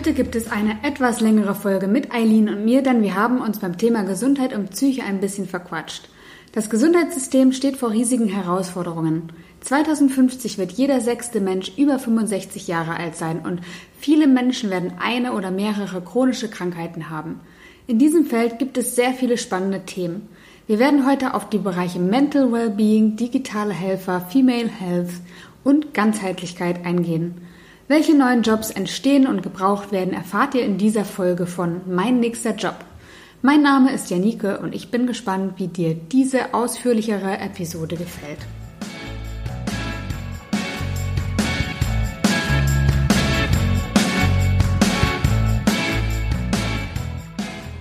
Heute gibt es eine etwas längere Folge mit Eileen und mir, denn wir haben uns beim Thema Gesundheit und Psyche ein bisschen verquatscht. Das Gesundheitssystem steht vor riesigen Herausforderungen. 2050 wird jeder sechste Mensch über 65 Jahre alt sein und viele Menschen werden eine oder mehrere chronische Krankheiten haben. In diesem Feld gibt es sehr viele spannende Themen. Wir werden heute auf die Bereiche Mental Wellbeing, digitale Helfer, Female Health und Ganzheitlichkeit eingehen. Welche neuen Jobs entstehen und gebraucht werden, erfahrt ihr in dieser Folge von Mein nächster Job. Mein Name ist Janike und ich bin gespannt, wie dir diese ausführlichere Episode gefällt.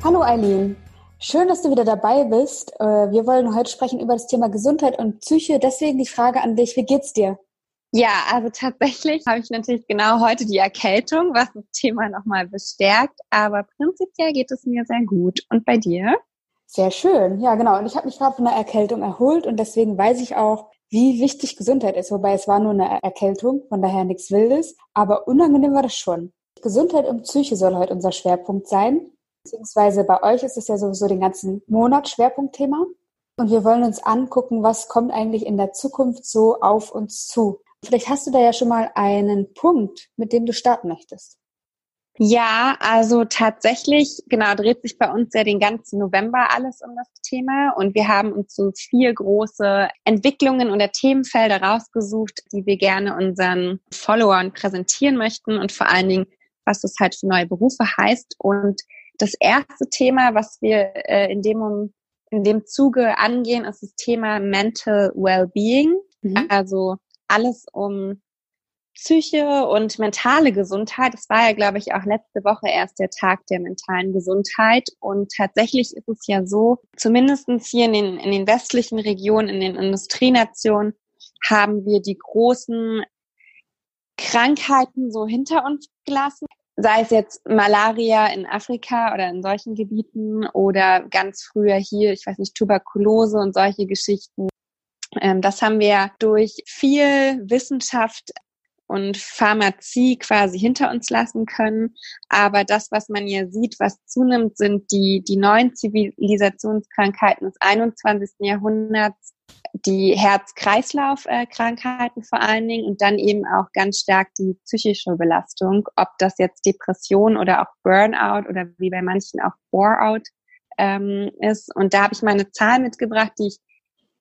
Hallo Eileen, schön, dass du wieder dabei bist. Äh, wir wollen heute sprechen über das Thema Gesundheit und Psyche. Deswegen die Frage an dich, wie geht's dir? Ja, also tatsächlich habe ich natürlich genau heute die Erkältung, was das Thema nochmal bestärkt. Aber prinzipiell geht es mir sehr gut. Und bei dir? Sehr schön. Ja, genau. Und ich habe mich gerade von der Erkältung erholt und deswegen weiß ich auch, wie wichtig Gesundheit ist. Wobei es war nur eine Erkältung, von daher nichts Wildes. Aber unangenehm war das schon. Gesundheit und Psyche soll heute unser Schwerpunkt sein. Beziehungsweise bei euch ist es ja sowieso den ganzen Monat Schwerpunktthema. Und wir wollen uns angucken, was kommt eigentlich in der Zukunft so auf uns zu. Vielleicht hast du da ja schon mal einen Punkt, mit dem du starten möchtest. Ja, also tatsächlich, genau, dreht sich bei uns ja den ganzen November alles um das Thema und wir haben uns so vier große Entwicklungen oder Themenfelder rausgesucht, die wir gerne unseren Followern präsentieren möchten und vor allen Dingen, was das halt für neue Berufe heißt. Und das erste Thema, was wir äh, in dem in dem Zuge angehen, ist das Thema Mental Wellbeing. Mhm. Also alles um Psyche und mentale Gesundheit. Es war ja, glaube ich, auch letzte Woche erst der Tag der mentalen Gesundheit. Und tatsächlich ist es ja so, zumindestens hier in den, in den westlichen Regionen, in den Industrienationen, haben wir die großen Krankheiten so hinter uns gelassen. Sei es jetzt Malaria in Afrika oder in solchen Gebieten oder ganz früher hier, ich weiß nicht, Tuberkulose und solche Geschichten das haben wir durch viel Wissenschaft und Pharmazie quasi hinter uns lassen können. Aber das, was man hier sieht, was zunimmt, sind die, die neuen Zivilisationskrankheiten des 21. Jahrhunderts, die Herz-Kreislauf-Krankheiten vor allen Dingen und dann eben auch ganz stark die psychische Belastung, ob das jetzt Depression oder auch Burnout oder wie bei manchen auch Bore-out ähm, ist. Und da habe ich mal eine Zahl mitgebracht, die ich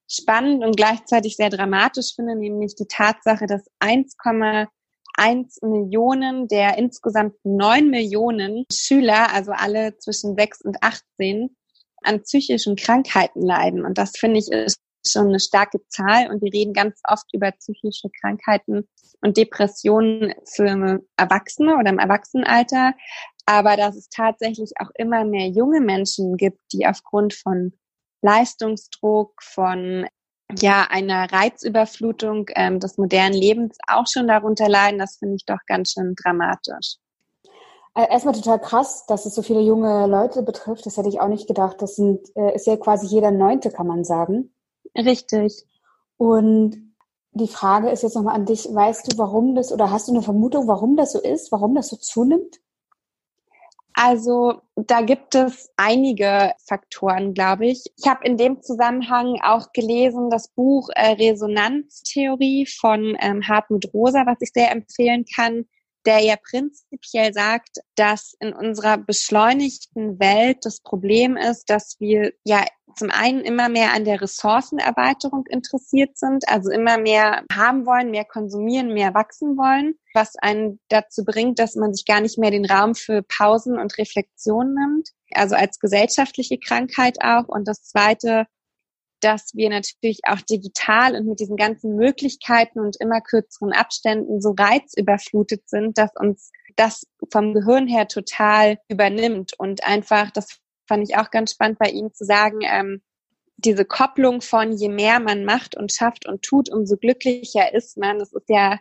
spannend und gleichzeitig sehr dramatisch finde, nämlich die Tatsache, dass 1,1 Millionen der insgesamt 9 Millionen Schüler, also alle zwischen 6 und 18, an psychischen Krankheiten leiden. Und das finde ich ist schon eine starke Zahl. Und wir reden ganz oft über psychische Krankheiten und Depressionen für Erwachsene oder im Erwachsenenalter. Aber dass es tatsächlich auch immer mehr junge Menschen gibt, die aufgrund von Leistungsdruck, von ja einer Reizüberflutung ähm, des modernen Lebens auch schon darunter leiden. Das finde ich doch ganz schön dramatisch. Äh, erstmal total krass, dass es so viele junge Leute betrifft. Das hätte ich auch nicht gedacht. Das sind, äh, ist ja quasi jeder Neunte, kann man sagen. Richtig. Und die Frage ist jetzt nochmal an dich. Weißt du, warum das oder hast du eine Vermutung, warum das so ist, warum das so zunimmt? Also da gibt es einige Faktoren, glaube ich. Ich habe in dem Zusammenhang auch gelesen das Buch äh, Resonanztheorie von ähm, Hartmut Rosa, was ich sehr empfehlen kann der ja prinzipiell sagt, dass in unserer beschleunigten Welt das Problem ist, dass wir ja zum einen immer mehr an der Ressourcenerweiterung interessiert sind, also immer mehr haben wollen, mehr konsumieren, mehr wachsen wollen, was einen dazu bringt, dass man sich gar nicht mehr den Raum für Pausen und Reflexion nimmt, also als gesellschaftliche Krankheit auch. Und das Zweite dass wir natürlich auch digital und mit diesen ganzen Möglichkeiten und immer kürzeren Abständen so reizüberflutet sind, dass uns das vom Gehirn her total übernimmt und einfach, das fand ich auch ganz spannend bei Ihnen zu sagen, ähm, diese Kopplung von je mehr man macht und schafft und tut, umso glücklicher ist man. Das ist ja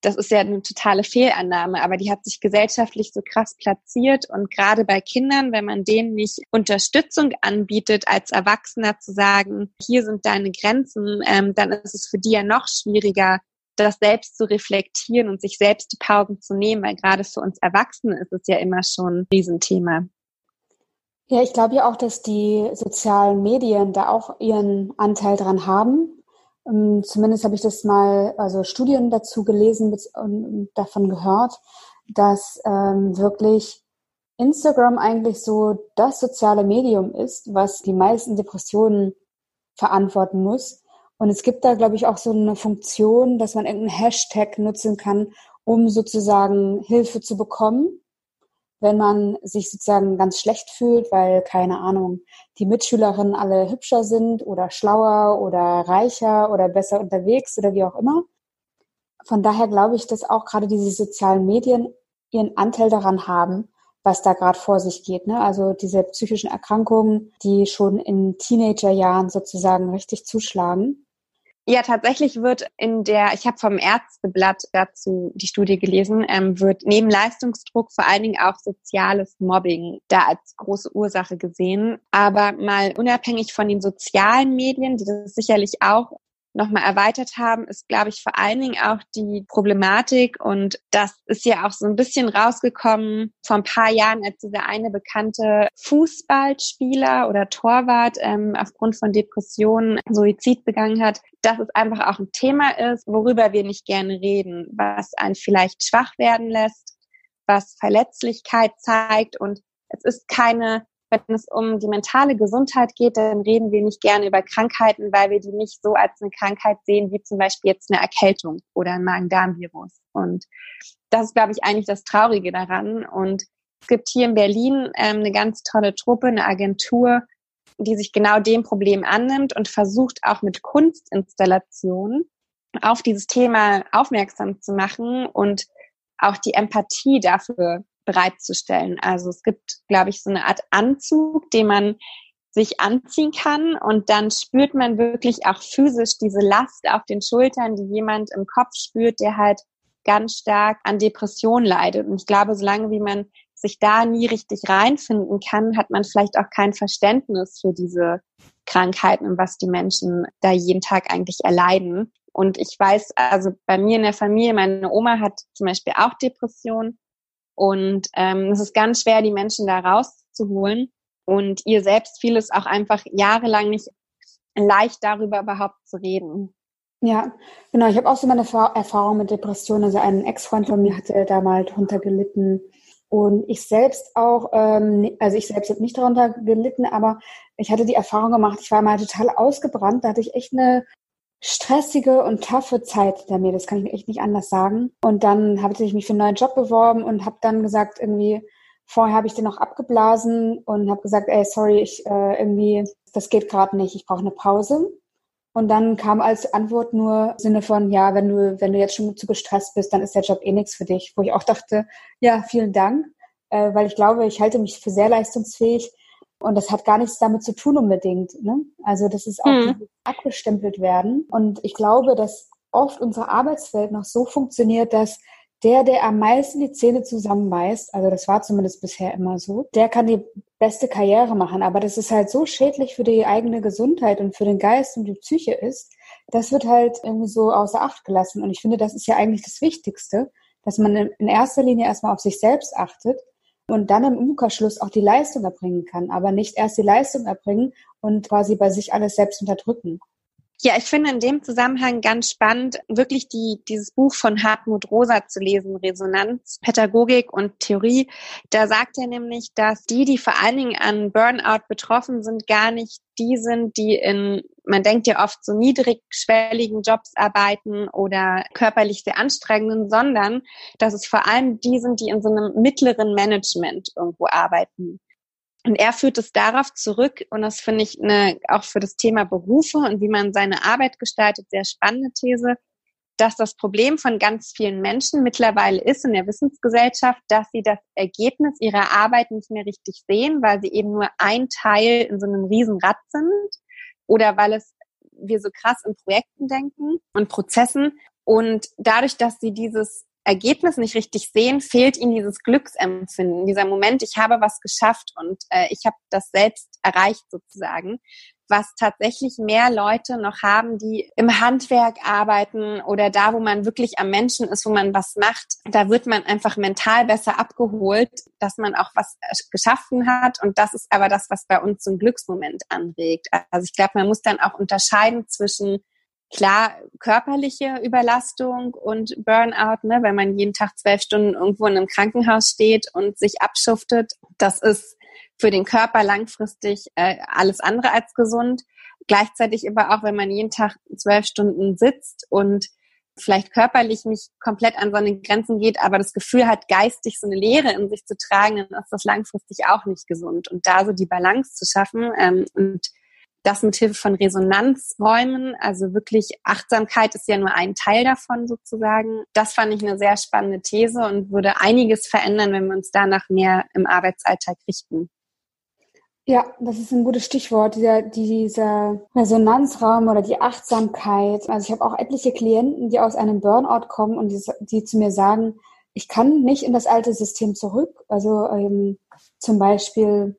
das ist ja eine totale Fehlannahme, aber die hat sich gesellschaftlich so krass platziert und gerade bei Kindern, wenn man denen nicht Unterstützung anbietet, als Erwachsener zu sagen, hier sind deine Grenzen, ähm, dann ist es für die ja noch schwieriger, das selbst zu reflektieren und sich selbst die Pausen zu nehmen, weil gerade für uns Erwachsene ist es ja immer schon ein Riesenthema. Ja, ich glaube ja auch, dass die sozialen Medien da auch ihren Anteil dran haben. Ähm, zumindest habe ich das mal, also Studien dazu gelesen und davon gehört, dass ähm, wirklich Instagram eigentlich so das soziale Medium ist, was die meisten Depressionen verantworten muss. Und es gibt da, glaube ich, auch so eine Funktion, dass man irgendeinen Hashtag nutzen kann, um sozusagen Hilfe zu bekommen, wenn man sich sozusagen ganz schlecht fühlt, weil, keine Ahnung, die Mitschülerinnen alle hübscher sind oder schlauer oder reicher oder besser unterwegs oder wie auch immer. Von daher glaube ich, dass auch gerade diese sozialen Medien ihren Anteil daran haben, was da gerade vor sich geht. Ne? Also diese psychischen Erkrankungen, die schon in Teenagerjahren sozusagen richtig zuschlagen. Ja, tatsächlich wird in der, ich habe vom Ärzteblatt dazu die Studie gelesen, ähm, wird neben Leistungsdruck vor allen Dingen auch soziales Mobbing da als große Ursache gesehen. Aber mal unabhängig von den sozialen Medien, die das sicherlich auch nochmal erweitert haben, ist, glaube ich, vor allen Dingen auch die Problematik. Und das ist ja auch so ein bisschen rausgekommen vor ein paar Jahren, als dieser eine bekannte Fußballspieler oder Torwart ähm, aufgrund von Depressionen Suizid begangen hat, dass es einfach auch ein Thema ist, worüber wir nicht gerne reden, was einen vielleicht schwach werden lässt, was Verletzlichkeit zeigt. Und es ist keine wenn es um die mentale Gesundheit geht, dann reden wir nicht gerne über Krankheiten, weil wir die nicht so als eine Krankheit sehen, wie zum Beispiel jetzt eine Erkältung oder ein Magen-Darm-Virus. Und das ist, glaube ich, eigentlich das Traurige daran. Und es gibt hier in Berlin ähm, eine ganz tolle Truppe, eine Agentur, die sich genau dem Problem annimmt und versucht auch mit Kunstinstallationen auf dieses Thema aufmerksam zu machen und auch die Empathie dafür bereitzustellen. Also es gibt, glaube ich, so eine Art Anzug, den man sich anziehen kann und dann spürt man wirklich auch physisch diese Last auf den Schultern, die jemand im Kopf spürt, der halt ganz stark an Depression leidet. Und ich glaube, solange wie man sich da nie richtig reinfinden kann, hat man vielleicht auch kein Verständnis für diese Krankheiten und was die Menschen da jeden Tag eigentlich erleiden. Und ich weiß, also bei mir in der Familie, meine Oma hat zum Beispiel auch Depressionen und ähm, es ist ganz schwer, die Menschen da rauszuholen. Und ihr selbst fiel es auch einfach jahrelang nicht leicht, darüber überhaupt zu reden. Ja, genau. Ich habe auch so meine Erfahrung mit Depressionen. Also ein Ex-Freund von mir hatte da mal drunter gelitten. Und ich selbst auch, ähm, also ich selbst habe nicht darunter gelitten, aber ich hatte die Erfahrung gemacht, ich war mal total ausgebrannt. Da hatte ich echt eine stressige und taffe Zeit hinter mir. Das kann ich echt nicht anders sagen. Und dann habe ich mich für einen neuen Job beworben und habe dann gesagt, irgendwie, vorher habe ich den noch abgeblasen und habe gesagt, ey, sorry, ich äh, irgendwie, das geht gerade nicht, ich brauche eine Pause. Und dann kam als Antwort nur im Sinne von, ja, wenn du, wenn du jetzt schon zu gestresst bist, dann ist der Job eh nichts für dich. Wo ich auch dachte, ja, vielen Dank, äh, weil ich glaube, ich halte mich für sehr leistungsfähig. Und das hat gar nichts damit zu tun unbedingt. Ne? Also das ist auch mhm. abgestempelt werden. Und ich glaube, dass oft unsere Arbeitswelt noch so funktioniert, dass der, der am meisten die Zähne zusammenbeißt, also das war zumindest bisher immer so, der kann die beste Karriere machen. Aber das ist halt so schädlich für die eigene Gesundheit und für den Geist und die Psyche ist, das wird halt irgendwie so außer Acht gelassen. Und ich finde, das ist ja eigentlich das Wichtigste, dass man in erster Linie erstmal auf sich selbst achtet und dann im Umkehrschluss auch die Leistung erbringen kann, aber nicht erst die Leistung erbringen und quasi bei sich alles selbst unterdrücken. Ja, ich finde in dem Zusammenhang ganz spannend, wirklich die, dieses Buch von Hartmut Rosa zu lesen, Resonanz, Pädagogik und Theorie. Da sagt er nämlich, dass die, die vor allen Dingen an Burnout betroffen sind, gar nicht die sind, die in, man denkt ja oft so niedrigschwelligen Jobs arbeiten oder körperlich sehr anstrengenden, sondern dass es vor allem die sind, die in so einem mittleren Management irgendwo arbeiten. Und er führt es darauf zurück, und das finde ich eine, auch für das Thema Berufe und wie man seine Arbeit gestaltet, sehr spannende These, dass das Problem von ganz vielen Menschen mittlerweile ist in der Wissensgesellschaft, dass sie das Ergebnis ihrer Arbeit nicht mehr richtig sehen, weil sie eben nur ein Teil in so einem Riesenrad sind oder weil es wir so krass in Projekten denken und Prozessen. Und dadurch, dass sie dieses Ergebnis nicht richtig sehen, fehlt ihnen dieses Glücksempfinden, dieser Moment, ich habe was geschafft und äh, ich habe das selbst erreicht sozusagen was tatsächlich mehr Leute noch haben, die im Handwerk arbeiten oder da, wo man wirklich am Menschen ist, wo man was macht. Da wird man einfach mental besser abgeholt, dass man auch was geschaffen hat. Und das ist aber das, was bei uns einen Glücksmoment anregt. Also ich glaube, man muss dann auch unterscheiden zwischen klar körperliche Überlastung und Burnout, ne, wenn man jeden Tag zwölf Stunden irgendwo in einem Krankenhaus steht und sich abschuftet. Das ist für den Körper langfristig äh, alles andere als gesund. Gleichzeitig aber auch, wenn man jeden Tag zwölf Stunden sitzt und vielleicht körperlich nicht komplett an seine Grenzen geht, aber das Gefühl hat, geistig so eine Leere in sich zu tragen, dann ist das langfristig auch nicht gesund. Und da so die Balance zu schaffen ähm, und das mit Hilfe von Resonanzräumen, also wirklich Achtsamkeit ist ja nur ein Teil davon sozusagen. Das fand ich eine sehr spannende These und würde einiges verändern, wenn wir uns danach mehr im Arbeitsalltag richten. Ja, das ist ein gutes Stichwort, dieser, dieser Resonanzraum oder die Achtsamkeit. Also ich habe auch etliche Klienten, die aus einem Burnout kommen und die, die zu mir sagen, ich kann nicht in das alte System zurück. Also ähm, zum Beispiel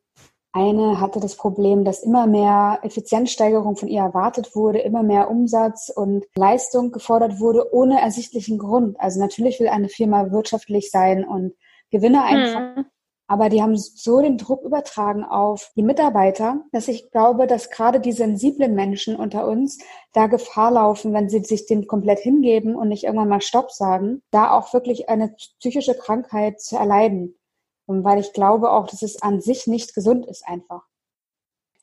eine hatte das Problem, dass immer mehr Effizienzsteigerung von ihr erwartet wurde, immer mehr Umsatz und Leistung gefordert wurde, ohne ersichtlichen Grund. Also natürlich will eine Firma wirtschaftlich sein und Gewinne einfach. Hm. Aber die haben so den Druck übertragen auf die Mitarbeiter, dass ich glaube, dass gerade die sensiblen Menschen unter uns da Gefahr laufen, wenn sie sich dem komplett hingeben und nicht irgendwann mal Stopp sagen, da auch wirklich eine psychische Krankheit zu erleiden. Weil ich glaube auch, dass es an sich nicht gesund ist einfach.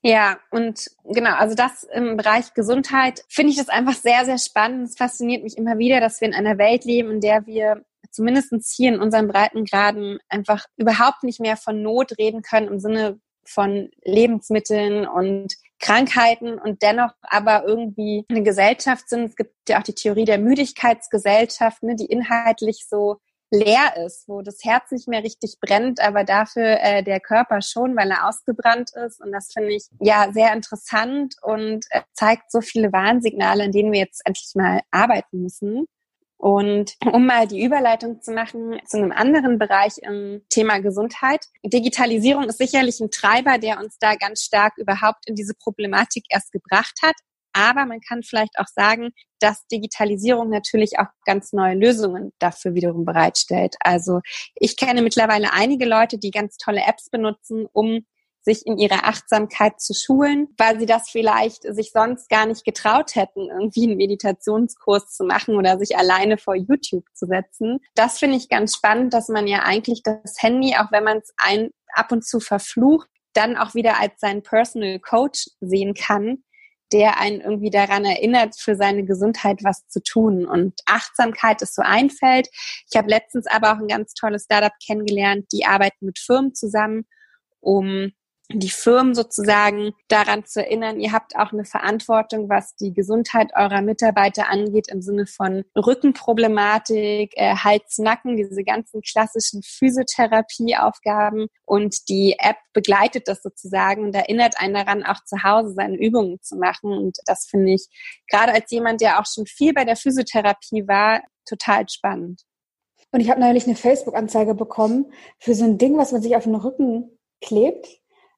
Ja, und genau, also das im Bereich Gesundheit finde ich das einfach sehr, sehr spannend. Es fasziniert mich immer wieder, dass wir in einer Welt leben, in der wir zumindest hier in unseren Breitengraden einfach überhaupt nicht mehr von Not reden können im Sinne von Lebensmitteln und Krankheiten und dennoch aber irgendwie eine Gesellschaft sind. Es gibt ja auch die Theorie der Müdigkeitsgesellschaft, ne, die inhaltlich so leer ist, wo das Herz nicht mehr richtig brennt, aber dafür äh, der Körper schon, weil er ausgebrannt ist. Und das finde ich ja sehr interessant und äh, zeigt so viele Warnsignale, in denen wir jetzt endlich mal arbeiten müssen. Und um mal die Überleitung zu machen zu einem anderen Bereich im Thema Gesundheit. Digitalisierung ist sicherlich ein Treiber, der uns da ganz stark überhaupt in diese Problematik erst gebracht hat. Aber man kann vielleicht auch sagen, dass Digitalisierung natürlich auch ganz neue Lösungen dafür wiederum bereitstellt. Also ich kenne mittlerweile einige Leute, die ganz tolle Apps benutzen, um sich in ihrer Achtsamkeit zu schulen, weil sie das vielleicht sich sonst gar nicht getraut hätten, irgendwie einen Meditationskurs zu machen oder sich alleine vor YouTube zu setzen. Das finde ich ganz spannend, dass man ja eigentlich das Handy, auch wenn man es ein ab und zu verflucht, dann auch wieder als seinen Personal Coach sehen kann, der einen irgendwie daran erinnert, für seine Gesundheit was zu tun. Und Achtsamkeit ist so ein Feld. Ich habe letztens aber auch ein ganz tolles Startup kennengelernt, die arbeiten mit Firmen zusammen, um die Firmen sozusagen daran zu erinnern, ihr habt auch eine Verantwortung, was die Gesundheit eurer Mitarbeiter angeht, im Sinne von Rückenproblematik, äh, Hals, Nacken, diese ganzen klassischen Physiotherapieaufgaben. Und die App begleitet das sozusagen und erinnert einen daran, auch zu Hause seine Übungen zu machen. Und das finde ich, gerade als jemand, der auch schon viel bei der Physiotherapie war, total spannend. Und ich habe neulich eine Facebook-Anzeige bekommen für so ein Ding, was man sich auf den Rücken klebt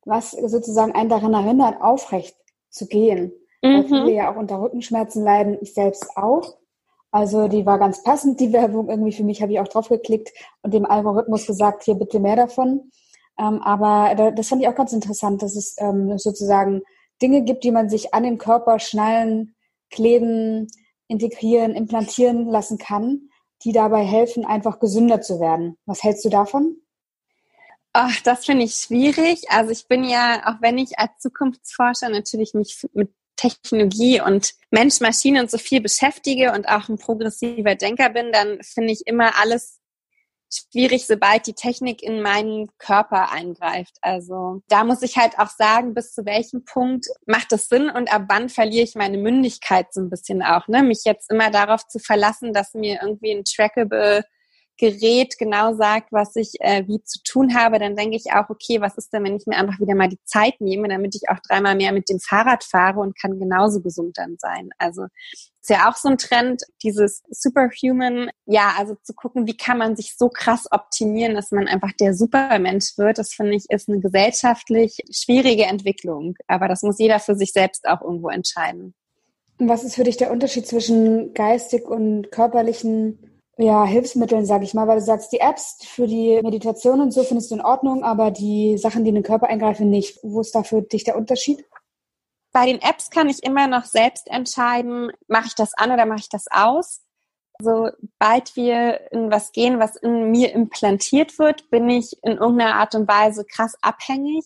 was sozusagen einen daran erinnert, aufrecht zu gehen. Mhm. Weil viele ja auch unter Rückenschmerzen leiden, ich selbst auch. Also die war ganz passend, die Werbung irgendwie für mich, habe ich auch drauf geklickt und dem Algorithmus gesagt, hier bitte mehr davon. Ähm, aber das fand ich auch ganz interessant, dass es ähm, sozusagen Dinge gibt, die man sich an den Körper schnallen, kleben, integrieren, implantieren lassen kann, die dabei helfen, einfach gesünder zu werden. Was hältst du davon? Ach, das finde ich schwierig. Also ich bin ja, auch wenn ich als Zukunftsforscher natürlich mich mit Technologie und Mensch, Maschine und so viel beschäftige und auch ein progressiver Denker bin, dann finde ich immer alles schwierig, sobald die Technik in meinen Körper eingreift. Also da muss ich halt auch sagen, bis zu welchem Punkt macht es Sinn und ab wann verliere ich meine Mündigkeit so ein bisschen auch. Ne? Mich jetzt immer darauf zu verlassen, dass mir irgendwie ein trackable Gerät genau sagt, was ich äh, wie zu tun habe, dann denke ich auch, okay, was ist denn, wenn ich mir einfach wieder mal die Zeit nehme, damit ich auch dreimal mehr mit dem Fahrrad fahre und kann genauso gesund dann sein. Also ist ja auch so ein Trend, dieses Superhuman, ja, also zu gucken, wie kann man sich so krass optimieren, dass man einfach der Supermensch wird, das finde ich ist eine gesellschaftlich schwierige Entwicklung. Aber das muss jeder für sich selbst auch irgendwo entscheiden. Was ist für dich der Unterschied zwischen geistig und körperlichen ja, Hilfsmitteln, sage ich mal, weil du sagst, die Apps für die Meditation und so findest du in Ordnung, aber die Sachen, die in den Körper eingreifen, nicht. Wo ist da für dich der Unterschied? Bei den Apps kann ich immer noch selbst entscheiden, mache ich das an oder mache ich das aus. Sobald wir in was gehen, was in mir implantiert wird, bin ich in irgendeiner Art und Weise krass abhängig.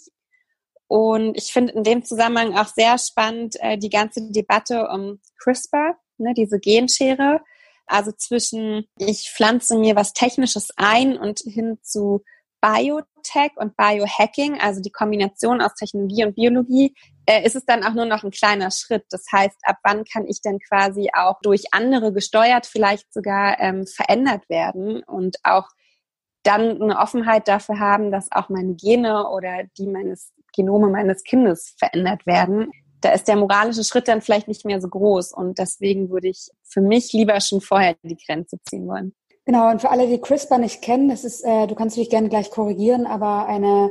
Und ich finde in dem Zusammenhang auch sehr spannend äh, die ganze Debatte um CRISPR, ne, diese Genschere also zwischen, ich pflanze mir was Technisches ein und hin zu Biotech und Biohacking, also die Kombination aus Technologie und Biologie, äh, ist es dann auch nur noch ein kleiner Schritt. Das heißt, ab wann kann ich denn quasi auch durch andere gesteuert, vielleicht sogar ähm, verändert werden und auch dann eine Offenheit dafür haben, dass auch meine Gene oder die meines Genome meines Kindes verändert werden da ist der moralische Schritt dann vielleicht nicht mehr so groß. Und deswegen würde ich für mich lieber schon vorher die Grenze ziehen wollen. Genau, und für alle, die CRISPR nicht kennen, das ist, äh, du kannst dich gerne gleich korrigieren, aber eine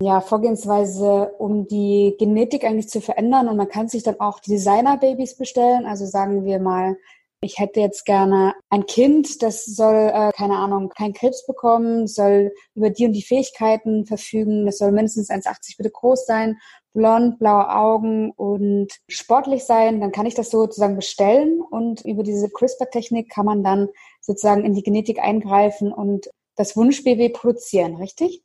ja, Vorgehensweise, um die Genetik eigentlich zu verändern. Und man kann sich dann auch Designer-Babys bestellen. Also sagen wir mal, ich hätte jetzt gerne ein Kind, das soll, äh, keine Ahnung, keinen Krebs bekommen, soll über die und die Fähigkeiten verfügen, das soll mindestens 1,80 bitte groß sein, blond, blaue Augen und sportlich sein, dann kann ich das sozusagen bestellen und über diese CRISPR-Technik kann man dann sozusagen in die Genetik eingreifen und das Wunschbaby produzieren, richtig?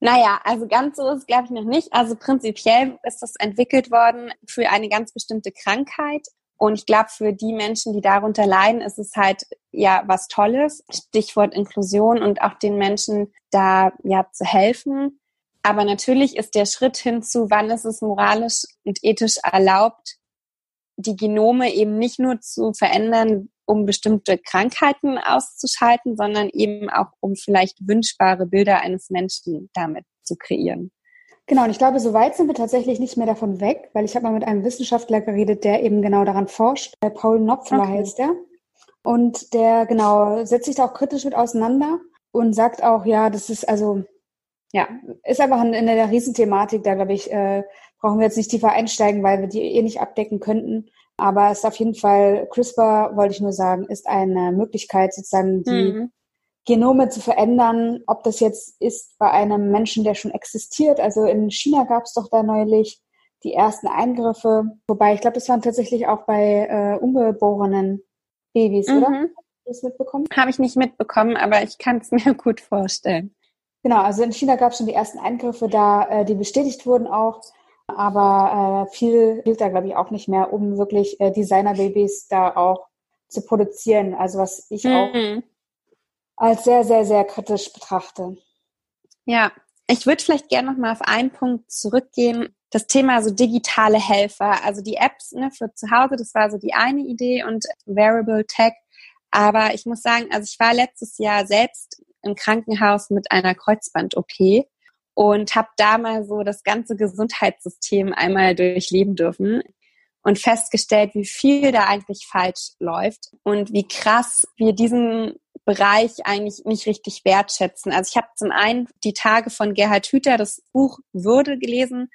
Naja, also ganz so ist glaube ich, noch nicht. Also prinzipiell ist das entwickelt worden für eine ganz bestimmte Krankheit. Und ich glaube, für die Menschen, die darunter leiden, ist es halt ja was Tolles. Stichwort Inklusion und auch den Menschen da ja zu helfen. Aber natürlich ist der Schritt hinzu, wann ist es moralisch und ethisch erlaubt, die Genome eben nicht nur zu verändern, um bestimmte Krankheiten auszuschalten, sondern eben auch um vielleicht wünschbare Bilder eines Menschen damit zu kreieren. Genau, und ich glaube, so weit sind wir tatsächlich nicht mehr davon weg, weil ich habe mal mit einem Wissenschaftler geredet, der eben genau daran forscht. Paul Knopfler okay. heißt der. Und der genau setzt sich da auch kritisch mit auseinander und sagt auch, ja, das ist also, ja, ist einfach in, in der Riesenthematik, da glaube ich, äh, brauchen wir jetzt nicht tiefer einsteigen, weil wir die eh nicht abdecken könnten. Aber es ist auf jeden Fall, CRISPR, wollte ich nur sagen, ist eine Möglichkeit, sozusagen die mhm. Genome zu verändern, ob das jetzt ist bei einem Menschen, der schon existiert. Also in China gab es doch da neulich die ersten Eingriffe, wobei ich glaube, das waren tatsächlich auch bei äh, ungeborenen Babys, mhm. oder? Hast du das mitbekommen? Habe ich nicht mitbekommen, aber ich kann es mir gut vorstellen. Genau, also in China gab es schon die ersten Eingriffe da, äh, die bestätigt wurden auch. Aber äh, viel gilt da, glaube ich, auch nicht mehr, um wirklich äh, Designerbabys da auch zu produzieren. Also was ich mhm. auch als sehr, sehr, sehr kritisch betrachte. Ja, ich würde vielleicht gerne noch mal auf einen Punkt zurückgehen. Das Thema so digitale Helfer, also die Apps ne, für zu Hause, das war so die eine Idee und Wearable Tech. Aber ich muss sagen, also ich war letztes Jahr selbst im Krankenhaus mit einer Kreuzband-OP und habe da mal so das ganze Gesundheitssystem einmal durchleben dürfen und festgestellt, wie viel da eigentlich falsch läuft und wie krass wir diesen Bereich eigentlich nicht richtig wertschätzen. Also ich habe zum einen die Tage von Gerhard Hüther, das Buch Würde gelesen,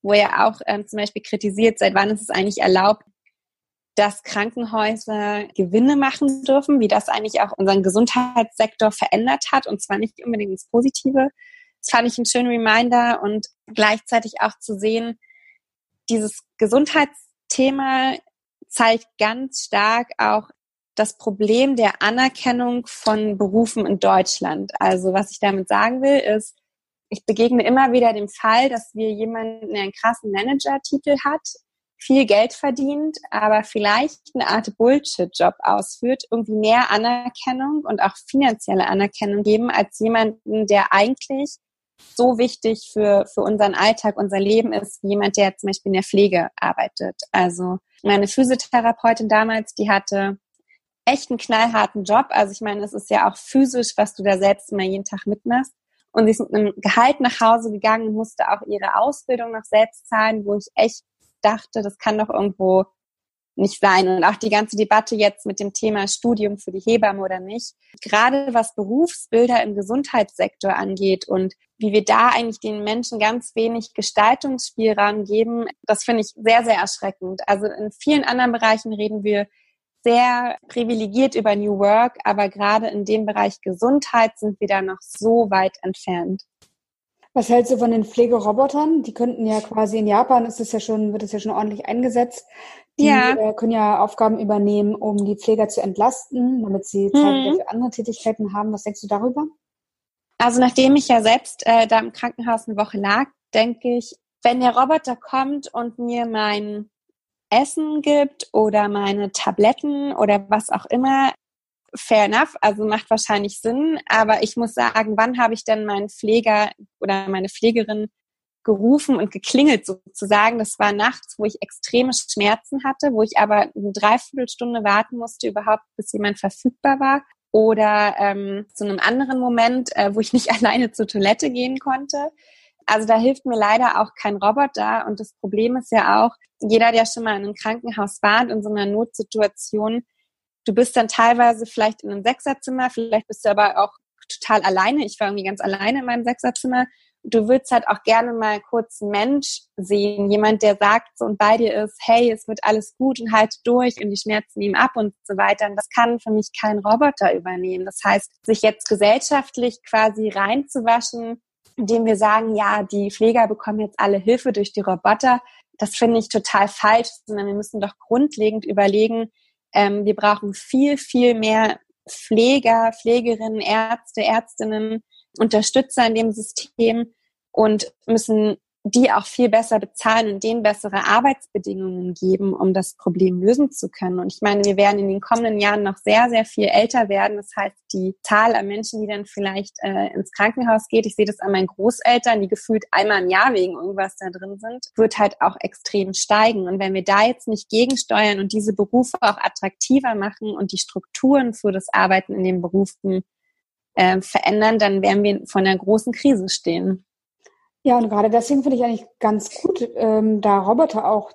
wo er auch ähm, zum Beispiel kritisiert, seit wann ist es eigentlich erlaubt, dass Krankenhäuser Gewinne machen dürfen, wie das eigentlich auch unseren Gesundheitssektor verändert hat und zwar nicht unbedingt ins Positive. Das fand ich einen schönen Reminder und gleichzeitig auch zu sehen, dieses Gesundheitsthema zeigt ganz stark auch das Problem der Anerkennung von Berufen in Deutschland. Also was ich damit sagen will, ist, ich begegne immer wieder dem Fall, dass wir jemanden, der einen krassen Manager-Titel hat, viel Geld verdient, aber vielleicht eine Art Bullshit-Job ausführt, irgendwie mehr Anerkennung und auch finanzielle Anerkennung geben als jemanden, der eigentlich so wichtig für, für unseren Alltag, unser Leben ist, wie jemand, der zum Beispiel in der Pflege arbeitet. Also meine Physiotherapeutin damals, die hatte echt einen knallharten Job. Also ich meine, es ist ja auch physisch, was du da selbst immer jeden Tag mitmachst. Und sie ist mit einem Gehalt nach Hause gegangen und musste auch ihre Ausbildung noch selbst zahlen, wo ich echt dachte, das kann doch irgendwo nicht sein. Und auch die ganze Debatte jetzt mit dem Thema Studium für die Hebamme oder nicht. Gerade was Berufsbilder im Gesundheitssektor angeht und wie wir da eigentlich den Menschen ganz wenig Gestaltungsspielraum geben, das finde ich sehr, sehr erschreckend. Also in vielen anderen Bereichen reden wir sehr privilegiert über New Work, aber gerade in dem Bereich Gesundheit sind wir da noch so weit entfernt. Was hältst du von den Pflegerobotern? Die könnten ja quasi in Japan ist es ja schon, wird es ja schon ordentlich eingesetzt. Die ja. Äh, können ja Aufgaben übernehmen, um die Pfleger zu entlasten, damit sie Zeit mhm. für andere Tätigkeiten haben. Was denkst du darüber? Also nachdem ich ja selbst äh, da im Krankenhaus eine Woche lag, denke ich, wenn der Roboter kommt und mir mein Essen gibt oder meine Tabletten oder was auch immer, fair enough, also macht wahrscheinlich Sinn. Aber ich muss sagen, wann habe ich denn meinen Pfleger oder meine Pflegerin gerufen und geklingelt sozusagen. Das war nachts, wo ich extreme Schmerzen hatte, wo ich aber eine Dreiviertelstunde warten musste überhaupt, bis jemand verfügbar war. Oder ähm, zu einem anderen Moment, äh, wo ich nicht alleine zur Toilette gehen konnte. Also da hilft mir leider auch kein Roboter. Und das Problem ist ja auch, jeder, der schon mal in einem Krankenhaus war und in so einer Notsituation, du bist dann teilweise vielleicht in einem Sechserzimmer, vielleicht bist du aber auch total alleine. Ich war irgendwie ganz alleine in meinem Sechserzimmer. Du würdest halt auch gerne mal kurz einen Mensch sehen, jemand, der sagt so und bei dir ist, hey, es wird alles gut und halt durch und die Schmerzen nehmen ab und so weiter. Und das kann für mich kein Roboter übernehmen. Das heißt, sich jetzt gesellschaftlich quasi reinzuwaschen, indem wir sagen, ja, die Pfleger bekommen jetzt alle Hilfe durch die Roboter, das finde ich total falsch, sondern wir müssen doch grundlegend überlegen, ähm, wir brauchen viel, viel mehr Pfleger, Pflegerinnen, Ärzte, Ärztinnen, Unterstützer in dem System und müssen die auch viel besser bezahlen und denen bessere Arbeitsbedingungen geben, um das Problem lösen zu können. Und ich meine, wir werden in den kommenden Jahren noch sehr, sehr viel älter werden. Das heißt, die Zahl an Menschen, die dann vielleicht äh, ins Krankenhaus geht, ich sehe das an meinen Großeltern, die gefühlt einmal im Jahr wegen irgendwas da drin sind, wird halt auch extrem steigen. Und wenn wir da jetzt nicht gegensteuern und diese Berufe auch attraktiver machen und die Strukturen für das Arbeiten in den Berufen äh, verändern, dann werden wir vor einer großen Krise stehen. Ja, und gerade deswegen finde ich eigentlich ganz gut, ähm, da Roboter auch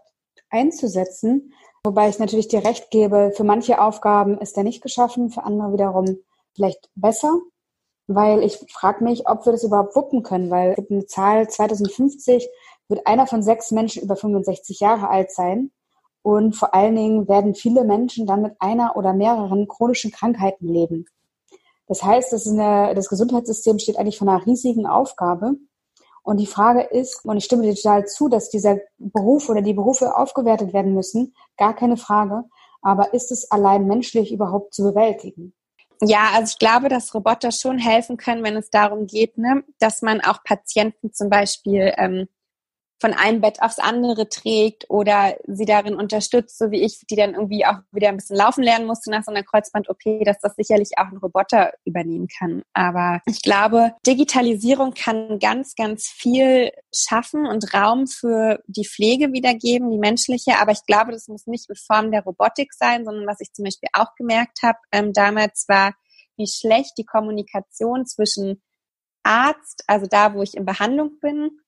einzusetzen. Wobei ich natürlich dir recht gebe, für manche Aufgaben ist er nicht geschaffen, für andere wiederum vielleicht besser. Weil ich frage mich, ob wir das überhaupt wuppen können, weil eine Zahl 2050 wird einer von sechs Menschen über 65 Jahre alt sein. Und vor allen Dingen werden viele Menschen dann mit einer oder mehreren chronischen Krankheiten leben. Das heißt, das, eine, das Gesundheitssystem steht eigentlich vor einer riesigen Aufgabe. Und die Frage ist, und ich stimme dir total zu, dass dieser Beruf oder die Berufe aufgewertet werden müssen, gar keine Frage. Aber ist es allein menschlich überhaupt zu bewältigen? Ja, also ich glaube, dass Roboter schon helfen können, wenn es darum geht, ne, dass man auch Patienten zum Beispiel ähm, von einem Bett aufs andere trägt oder sie darin unterstützt, so wie ich, die dann irgendwie auch wieder ein bisschen laufen lernen musste nach so einer Kreuzband-OP, dass das sicherlich auch ein Roboter übernehmen kann. Aber ich glaube, Digitalisierung kann ganz, ganz viel schaffen und Raum für die Pflege wiedergeben, die menschliche. Aber ich glaube, das muss nicht in Form der Robotik sein, sondern was ich zum Beispiel auch gemerkt habe ähm, damals war, wie schlecht die Kommunikation zwischen Arzt, also da, wo ich in Behandlung bin,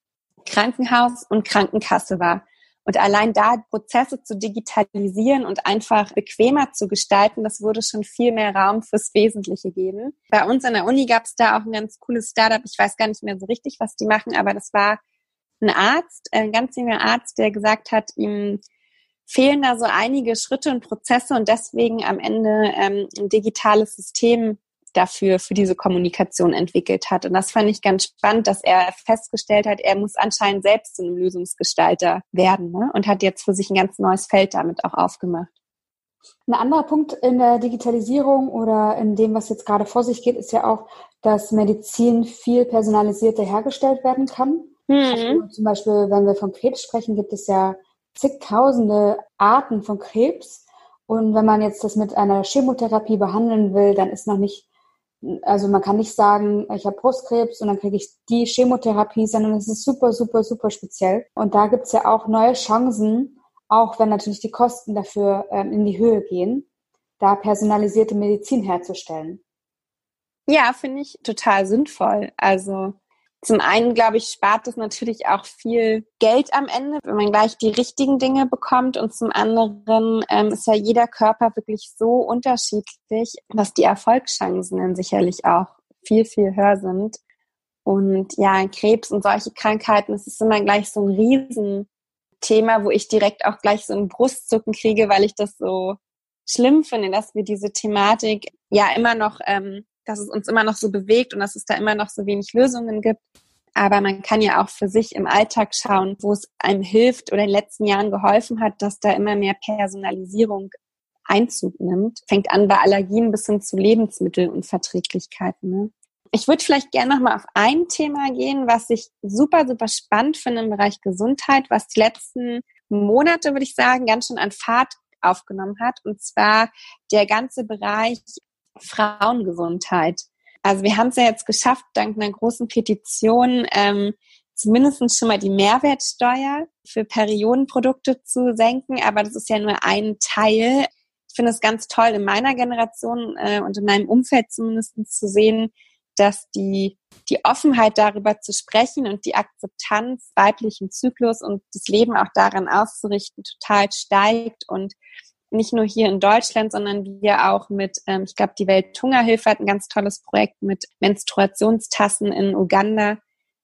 Krankenhaus und Krankenkasse war. Und allein da Prozesse zu digitalisieren und einfach bequemer zu gestalten, das würde schon viel mehr Raum fürs Wesentliche geben. Bei uns an der Uni gab es da auch ein ganz cooles Startup. Ich weiß gar nicht mehr so richtig, was die machen, aber das war ein Arzt, ein ganz junger Arzt, der gesagt hat, ihm fehlen da so einige Schritte und Prozesse und deswegen am Ende ähm, ein digitales System dafür, für diese Kommunikation entwickelt hat. Und das fand ich ganz spannend, dass er festgestellt hat, er muss anscheinend selbst zu einem Lösungsgestalter werden ne? und hat jetzt für sich ein ganz neues Feld damit auch aufgemacht. Ein anderer Punkt in der Digitalisierung oder in dem, was jetzt gerade vor sich geht, ist ja auch, dass Medizin viel personalisierter hergestellt werden kann. Mhm. Also zum Beispiel, wenn wir von Krebs sprechen, gibt es ja zigtausende Arten von Krebs. Und wenn man jetzt das mit einer Chemotherapie behandeln will, dann ist noch nicht also man kann nicht sagen, ich habe Brustkrebs und dann kriege ich die Chemotherapie, sondern es ist super, super, super speziell. Und da gibt's ja auch neue Chancen, auch wenn natürlich die Kosten dafür ähm, in die Höhe gehen, da personalisierte Medizin herzustellen? Ja, finde ich total sinnvoll. Also zum einen, glaube ich, spart es natürlich auch viel Geld am Ende, wenn man gleich die richtigen Dinge bekommt. Und zum anderen ähm, ist ja jeder Körper wirklich so unterschiedlich, dass die Erfolgschancen dann sicherlich auch viel, viel höher sind. Und ja, Krebs und solche Krankheiten, es ist immer gleich so ein Riesenthema, wo ich direkt auch gleich so ein Brustzucken kriege, weil ich das so schlimm finde, dass wir diese Thematik ja immer noch ähm, dass es uns immer noch so bewegt und dass es da immer noch so wenig Lösungen gibt. Aber man kann ja auch für sich im Alltag schauen, wo es einem hilft oder in den letzten Jahren geholfen hat, dass da immer mehr Personalisierung Einzug nimmt. Fängt an bei Allergien bis hin zu Lebensmittelunverträglichkeiten. Ne? Ich würde vielleicht gerne nochmal auf ein Thema gehen, was ich super, super spannend finde im Bereich Gesundheit, was die letzten Monate, würde ich sagen, ganz schön an Fahrt aufgenommen hat. Und zwar der ganze Bereich Frauengesundheit. Also wir haben es ja jetzt geschafft, dank einer großen Petition, ähm, zumindest schon mal die Mehrwertsteuer für Periodenprodukte zu senken, aber das ist ja nur ein Teil. Ich finde es ganz toll, in meiner Generation äh, und in meinem Umfeld zumindest zu sehen, dass die, die Offenheit darüber zu sprechen und die Akzeptanz weiblichen Zyklus und das Leben auch daran auszurichten total steigt und nicht nur hier in Deutschland, sondern wir auch mit, ähm, ich glaube, die Welthungerhilfe hat ein ganz tolles Projekt mit Menstruationstassen in Uganda,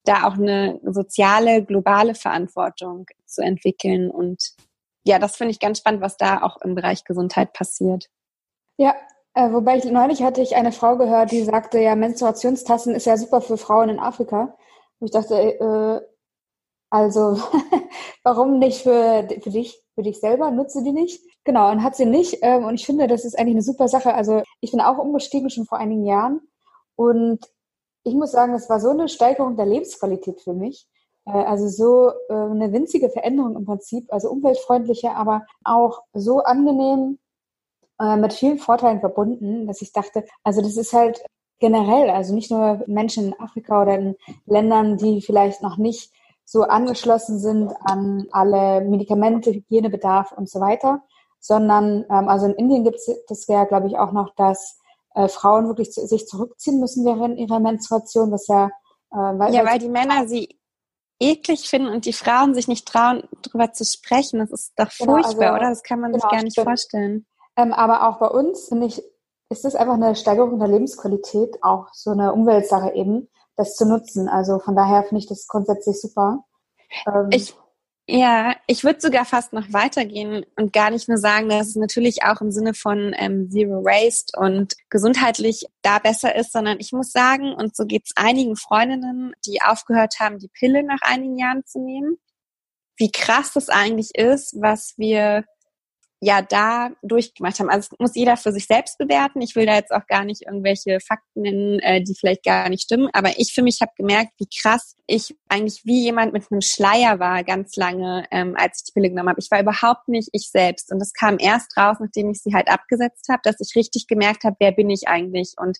da auch eine soziale, globale Verantwortung zu entwickeln. Und ja, das finde ich ganz spannend, was da auch im Bereich Gesundheit passiert. Ja, äh, wobei ich neulich hatte ich eine Frau gehört, die sagte, ja, Menstruationstassen ist ja super für Frauen in Afrika. Und ich dachte, äh, also warum nicht für, für dich, für dich selber? Nutze die nicht? Genau, und hat sie nicht. Ähm, und ich finde, das ist eigentlich eine super Sache. Also ich bin auch umgestiegen schon vor einigen Jahren. Und ich muss sagen, es war so eine Steigerung der Lebensqualität für mich. Äh, also so äh, eine winzige Veränderung im Prinzip, also umweltfreundlicher, aber auch so angenehm äh, mit vielen Vorteilen verbunden, dass ich dachte, also das ist halt generell, also nicht nur Menschen in Afrika oder in Ländern, die vielleicht noch nicht so angeschlossen sind an alle Medikamente, Hygienebedarf und so weiter, sondern ähm, also in Indien gibt es das ja, glaube ich, auch noch, dass äh, Frauen wirklich zu, sich zurückziehen müssen während ihrer Menstruation, was ja äh, weil, ja, weil die Männer sie eklig finden und die Frauen sich nicht trauen, darüber zu sprechen. Das ist doch genau, furchtbar, also, oder? Das kann man genau, sich gar nicht stimmt. vorstellen. Ähm, aber auch bei uns, finde ich, ist das einfach eine Steigerung der Lebensqualität, auch so eine Umweltsache eben, das zu nutzen. Also von daher finde ich das grundsätzlich super. Ähm, ich, ja, ich würde sogar fast noch weitergehen und gar nicht nur sagen, dass es natürlich auch im Sinne von ähm, Zero Waste und gesundheitlich da besser ist, sondern ich muss sagen, und so geht es einigen Freundinnen, die aufgehört haben, die Pille nach einigen Jahren zu nehmen, wie krass das eigentlich ist, was wir ja da durchgemacht haben. Also muss jeder für sich selbst bewerten. Ich will da jetzt auch gar nicht irgendwelche Fakten nennen, äh, die vielleicht gar nicht stimmen. Aber ich für mich habe gemerkt, wie krass ich eigentlich wie jemand mit einem Schleier war ganz lange, ähm, als ich die Pille genommen habe. Ich war überhaupt nicht ich selbst. Und das kam erst raus, nachdem ich sie halt abgesetzt habe, dass ich richtig gemerkt habe, wer bin ich eigentlich. Und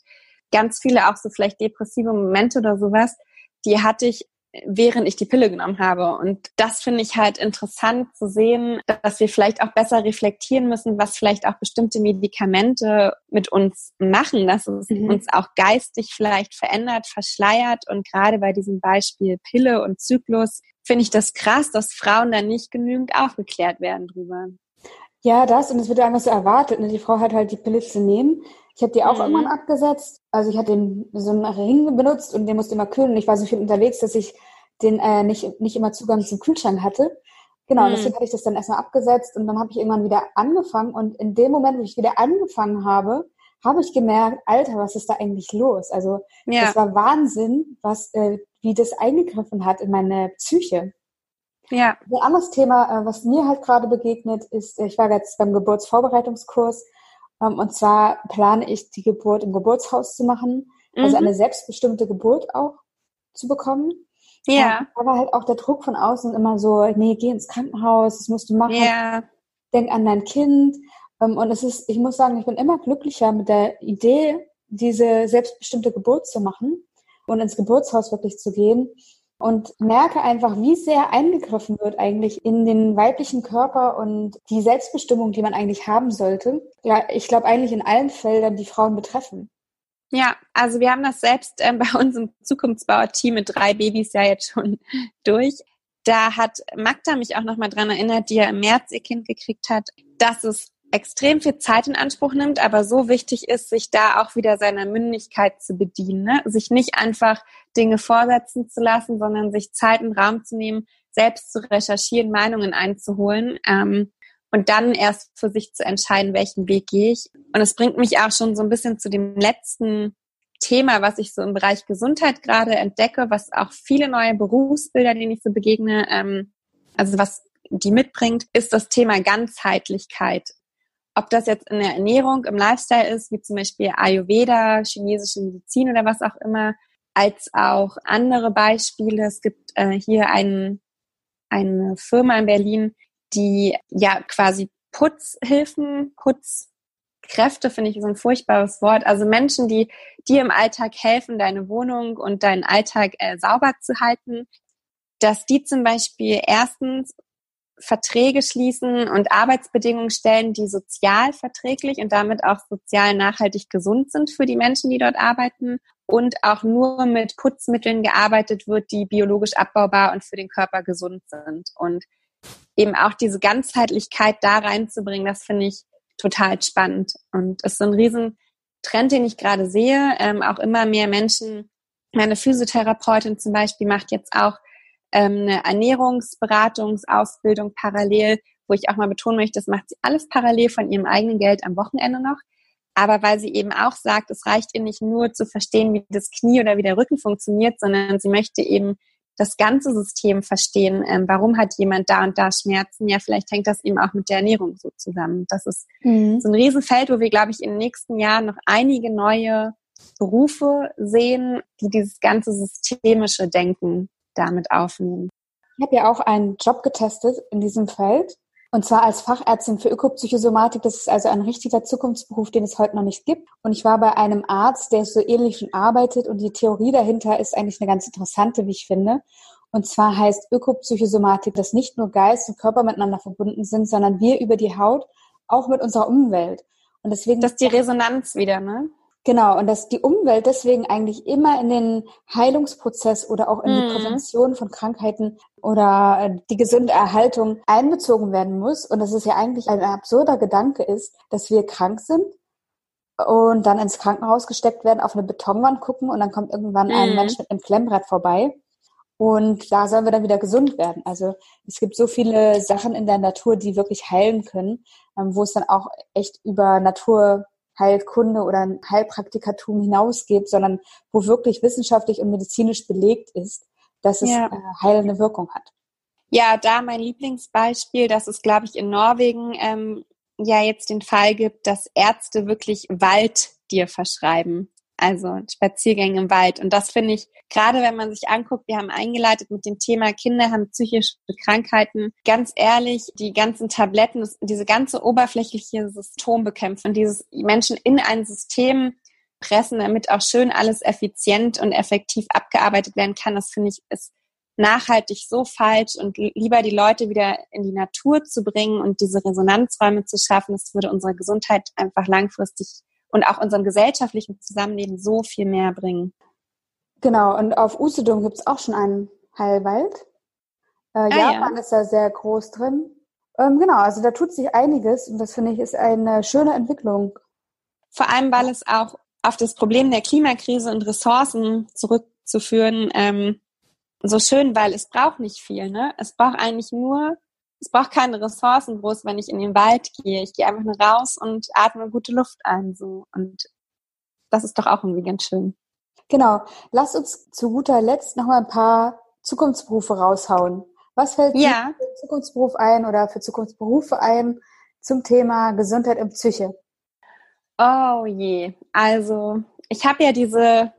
ganz viele auch so vielleicht depressive Momente oder sowas, die hatte ich während ich die Pille genommen habe. Und das finde ich halt interessant zu sehen, dass wir vielleicht auch besser reflektieren müssen, was vielleicht auch bestimmte Medikamente mit uns machen, dass es mhm. uns auch geistig vielleicht verändert, verschleiert. Und gerade bei diesem Beispiel Pille und Zyklus finde ich das krass, dass Frauen da nicht genügend aufgeklärt werden drüber. Ja, das und es wird einfach so erwartet. Ne? Die Frau hat halt die Pille zu nehmen. Ich habe die auch mhm. irgendwann abgesetzt. Also ich hatte den, so einen Ring benutzt und den musste immer kühlen. Und ich war so viel unterwegs, dass ich den äh, nicht, nicht immer Zugang zum Kühlschrank hatte. Genau, mhm. deswegen hatte ich das dann erstmal abgesetzt und dann habe ich irgendwann wieder angefangen. Und in dem Moment, wo ich wieder angefangen habe, habe ich gemerkt, Alter, was ist da eigentlich los? Also ja. das war Wahnsinn, was, äh, wie das eingegriffen hat in meine Psyche. Ja. Ein anderes Thema, äh, was mir halt gerade begegnet, ist, äh, ich war jetzt beim Geburtsvorbereitungskurs ähm, und zwar plane ich die Geburt im Geburtshaus zu machen, also mhm. eine selbstbestimmte Geburt auch zu bekommen. Ja. Da war halt auch der Druck von außen immer so, nee, geh ins Krankenhaus, das musst du machen. Ja. Denk an dein Kind. Ähm, und es ist, ich muss sagen, ich bin immer glücklicher mit der Idee, diese selbstbestimmte Geburt zu machen und ins Geburtshaus wirklich zu gehen, und merke einfach, wie sehr eingegriffen wird eigentlich in den weiblichen Körper und die Selbstbestimmung, die man eigentlich haben sollte. Ja, ich glaube eigentlich in allen Feldern, die Frauen betreffen. Ja, also wir haben das selbst ähm, bei unserem Zukunftsbauer-Team mit drei Babys ja jetzt schon durch. Da hat Magda mich auch nochmal dran erinnert, die ja im März ihr Kind gekriegt hat, dass es extrem viel Zeit in Anspruch nimmt, aber so wichtig ist, sich da auch wieder seiner Mündigkeit zu bedienen, ne? sich nicht einfach Dinge vorsetzen zu lassen, sondern sich Zeit und Raum zu nehmen, selbst zu recherchieren, Meinungen einzuholen ähm, und dann erst für sich zu entscheiden, welchen Weg gehe ich. Und es bringt mich auch schon so ein bisschen zu dem letzten Thema, was ich so im Bereich Gesundheit gerade entdecke, was auch viele neue Berufsbilder, denen ich so begegne, ähm, also was die mitbringt, ist das Thema Ganzheitlichkeit ob das jetzt in der Ernährung, im Lifestyle ist, wie zum Beispiel Ayurveda, chinesische Medizin oder was auch immer, als auch andere Beispiele. Es gibt äh, hier ein, eine Firma in Berlin, die ja quasi Putzhilfen, Putzkräfte finde ich so ein furchtbares Wort. Also Menschen, die dir im Alltag helfen, deine Wohnung und deinen Alltag äh, sauber zu halten, dass die zum Beispiel erstens Verträge schließen und Arbeitsbedingungen stellen, die sozial verträglich und damit auch sozial nachhaltig gesund sind für die Menschen, die dort arbeiten und auch nur mit Putzmitteln gearbeitet wird, die biologisch abbaubar und für den Körper gesund sind. Und eben auch diese Ganzheitlichkeit da reinzubringen, das finde ich total spannend und ist so ein Riesentrend, den ich gerade sehe. Ähm, auch immer mehr Menschen, meine Physiotherapeutin zum Beispiel macht jetzt auch ähm, eine Ernährungsberatungsausbildung parallel, wo ich auch mal betonen möchte, das macht sie alles parallel von ihrem eigenen Geld am Wochenende noch. Aber weil sie eben auch sagt, es reicht ihr nicht nur zu verstehen, wie das Knie oder wie der Rücken funktioniert, sondern sie möchte eben das ganze System verstehen. Ähm, warum hat jemand da und da Schmerzen? Ja, vielleicht hängt das eben auch mit der Ernährung so zusammen. Das ist mhm. so ein Riesenfeld, wo wir, glaube ich, in den nächsten Jahren noch einige neue Berufe sehen, die dieses ganze systemische Denken damit aufnehmen. Ich habe ja auch einen Job getestet in diesem Feld. Und zwar als Fachärztin für Ökopsychosomatik. Das ist also ein richtiger Zukunftsberuf, den es heute noch nicht gibt. Und ich war bei einem Arzt, der so ähnlich schon arbeitet. Und die Theorie dahinter ist eigentlich eine ganz interessante, wie ich finde. Und zwar heißt Ökopsychosomatik, dass nicht nur Geist und Körper miteinander verbunden sind, sondern wir über die Haut auch mit unserer Umwelt. Und deswegen. Das ist die Resonanz wieder, ne? Genau, und dass die Umwelt deswegen eigentlich immer in den Heilungsprozess oder auch in die mhm. Prävention von Krankheiten oder äh, die gesunde Erhaltung einbezogen werden muss. Und dass es ja eigentlich ein absurder Gedanke ist, dass wir krank sind und dann ins Krankenhaus gesteckt werden, auf eine Betonwand gucken und dann kommt irgendwann mhm. ein Mensch mit einem Klemmbrett vorbei. Und da sollen wir dann wieder gesund werden. Also es gibt so viele Sachen in der Natur, die wirklich heilen können, ähm, wo es dann auch echt über Natur Heilkunde oder ein Heilpraktikatum hinausgeht, sondern wo wirklich wissenschaftlich und medizinisch belegt ist, dass es ja. äh, heilende Wirkung hat. Ja, da mein Lieblingsbeispiel, dass es, glaube ich, in Norwegen ähm, ja jetzt den Fall gibt, dass Ärzte wirklich Wald dir verschreiben also Spaziergänge im Wald. Und das finde ich, gerade wenn man sich anguckt, wir haben eingeleitet mit dem Thema Kinder haben psychische Krankheiten. Ganz ehrlich, die ganzen Tabletten, diese ganze oberflächliche Symptombekämpfung, dieses Menschen in ein System pressen, damit auch schön alles effizient und effektiv abgearbeitet werden kann, das finde ich ist nachhaltig so falsch und lieber die Leute wieder in die Natur zu bringen und diese Resonanzräume zu schaffen, das würde unsere Gesundheit einfach langfristig und auch unserem gesellschaftlichen Zusammenleben so viel mehr bringen. Genau, und auf Usedom gibt es auch schon einen Heilwald. Äh, ah, Japan ja. ist da sehr groß drin. Ähm, genau, also da tut sich einiges und das finde ich ist eine schöne Entwicklung. Vor allem, weil es auch auf das Problem der Klimakrise und Ressourcen zurückzuführen, ähm, so schön, weil es braucht nicht viel. Ne? Es braucht eigentlich nur es braucht keine Ressourcen groß, wenn ich in den Wald gehe. Ich gehe einfach nur raus und atme gute Luft ein. So. Und das ist doch auch irgendwie ganz schön. Genau. Lass uns zu guter Letzt noch mal ein paar Zukunftsberufe raushauen. Was fällt ja. dir für Zukunftsberuf ein oder für Zukunftsberufe ein zum Thema Gesundheit und Psyche? Oh je. Also, ich habe ja diese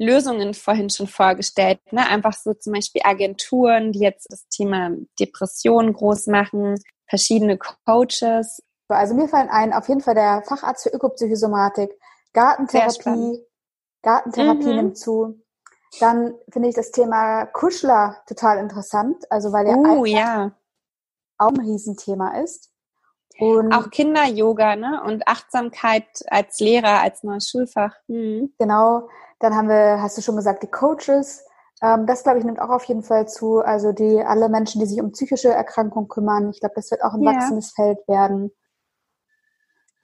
Lösungen vorhin schon vorgestellt. Ne? Einfach so zum Beispiel Agenturen, die jetzt das Thema Depressionen groß machen, verschiedene Coaches. Also mir fallen ein, auf jeden Fall der Facharzt für Ökopsychosomatik, Gartentherapie, Gartentherapie mhm. nimmt zu. Dann finde ich das Thema Kuschler total interessant, also weil er uh, ja. auch ein Riesenthema ist. Und auch Kinder-Yoga ne? und Achtsamkeit als Lehrer, als neues Schulfach. Mhm. Genau. Dann haben wir, hast du schon gesagt, die Coaches. Ähm, das, glaube ich, nimmt auch auf jeden Fall zu. Also die alle Menschen, die sich um psychische Erkrankungen kümmern. Ich glaube, das wird auch ein ja. wachsendes Feld werden.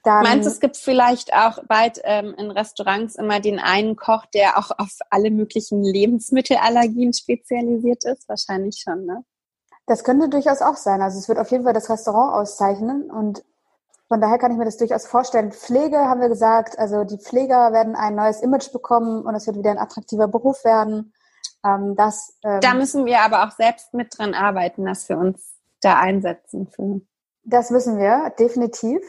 Dann, Meinst du, es gibt vielleicht auch bald ähm, in Restaurants immer den einen Koch, der auch auf alle möglichen Lebensmittelallergien spezialisiert ist? Wahrscheinlich schon, ne? Das könnte durchaus auch sein. Also es wird auf jeden Fall das Restaurant auszeichnen und von daher kann ich mir das durchaus vorstellen. Pflege haben wir gesagt, also die Pfleger werden ein neues Image bekommen und es wird wieder ein attraktiver Beruf werden. Ähm, das, ähm, da müssen wir aber auch selbst mit dran arbeiten, dass wir uns da einsetzen. Für. Das müssen wir, definitiv.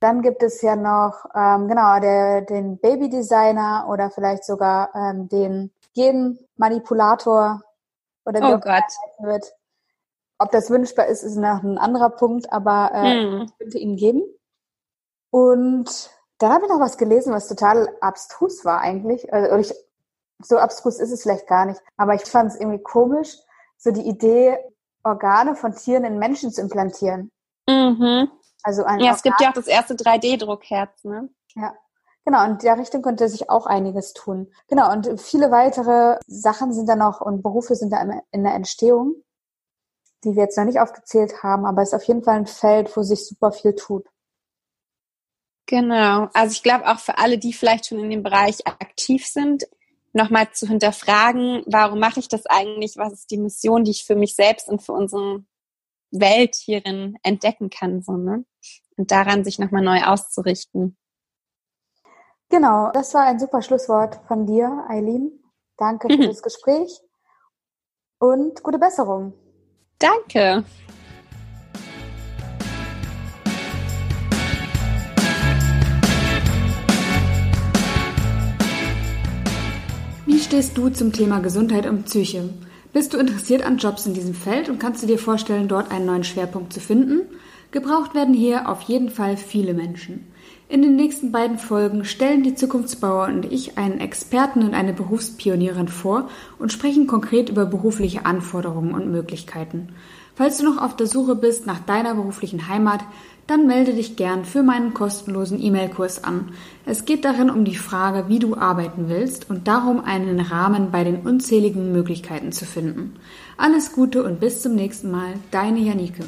Dann gibt es ja noch, ähm, genau, der, den Babydesigner oder vielleicht sogar ähm, den Genmanipulator oder wie oh Gott. wird. Ob das wünschbar ist, ist noch ein anderer Punkt, aber äh, hm. könnte ihn geben. Und dann habe ich noch was gelesen, was total abstrus war eigentlich. Also, ich, so abstrus ist es vielleicht gar nicht, aber ich fand es irgendwie komisch, so die Idee, Organe von Tieren in Menschen zu implantieren. Mhm. Also ein ja, es gibt ja auch das erste 3D-Druckherz, ne? Ja. Genau, und in der Richtung könnte sich auch einiges tun. Genau, und viele weitere Sachen sind da noch und Berufe sind da in der Entstehung, die wir jetzt noch nicht aufgezählt haben, aber es ist auf jeden Fall ein Feld, wo sich super viel tut. Genau, also ich glaube auch für alle, die vielleicht schon in dem Bereich aktiv sind, nochmal zu hinterfragen, warum mache ich das eigentlich? Was ist die Mission, die ich für mich selbst und für unseren Welt hierin entdecken kann, so, ne? Und daran sich nochmal neu auszurichten. Genau, das war ein super Schlusswort von dir, Eileen. Danke für das Gespräch und gute Besserung. Danke. Wie stehst du zum Thema Gesundheit und Psyche? Bist du interessiert an Jobs in diesem Feld und kannst du dir vorstellen, dort einen neuen Schwerpunkt zu finden? Gebraucht werden hier auf jeden Fall viele Menschen. In den nächsten beiden Folgen stellen die Zukunftsbauer und ich einen Experten und eine Berufspionierin vor und sprechen konkret über berufliche Anforderungen und Möglichkeiten. Falls du noch auf der Suche bist nach deiner beruflichen Heimat, dann melde dich gern für meinen kostenlosen E-Mail-Kurs an. Es geht darin um die Frage, wie du arbeiten willst und darum, einen Rahmen bei den unzähligen Möglichkeiten zu finden. Alles Gute und bis zum nächsten Mal, deine Janike.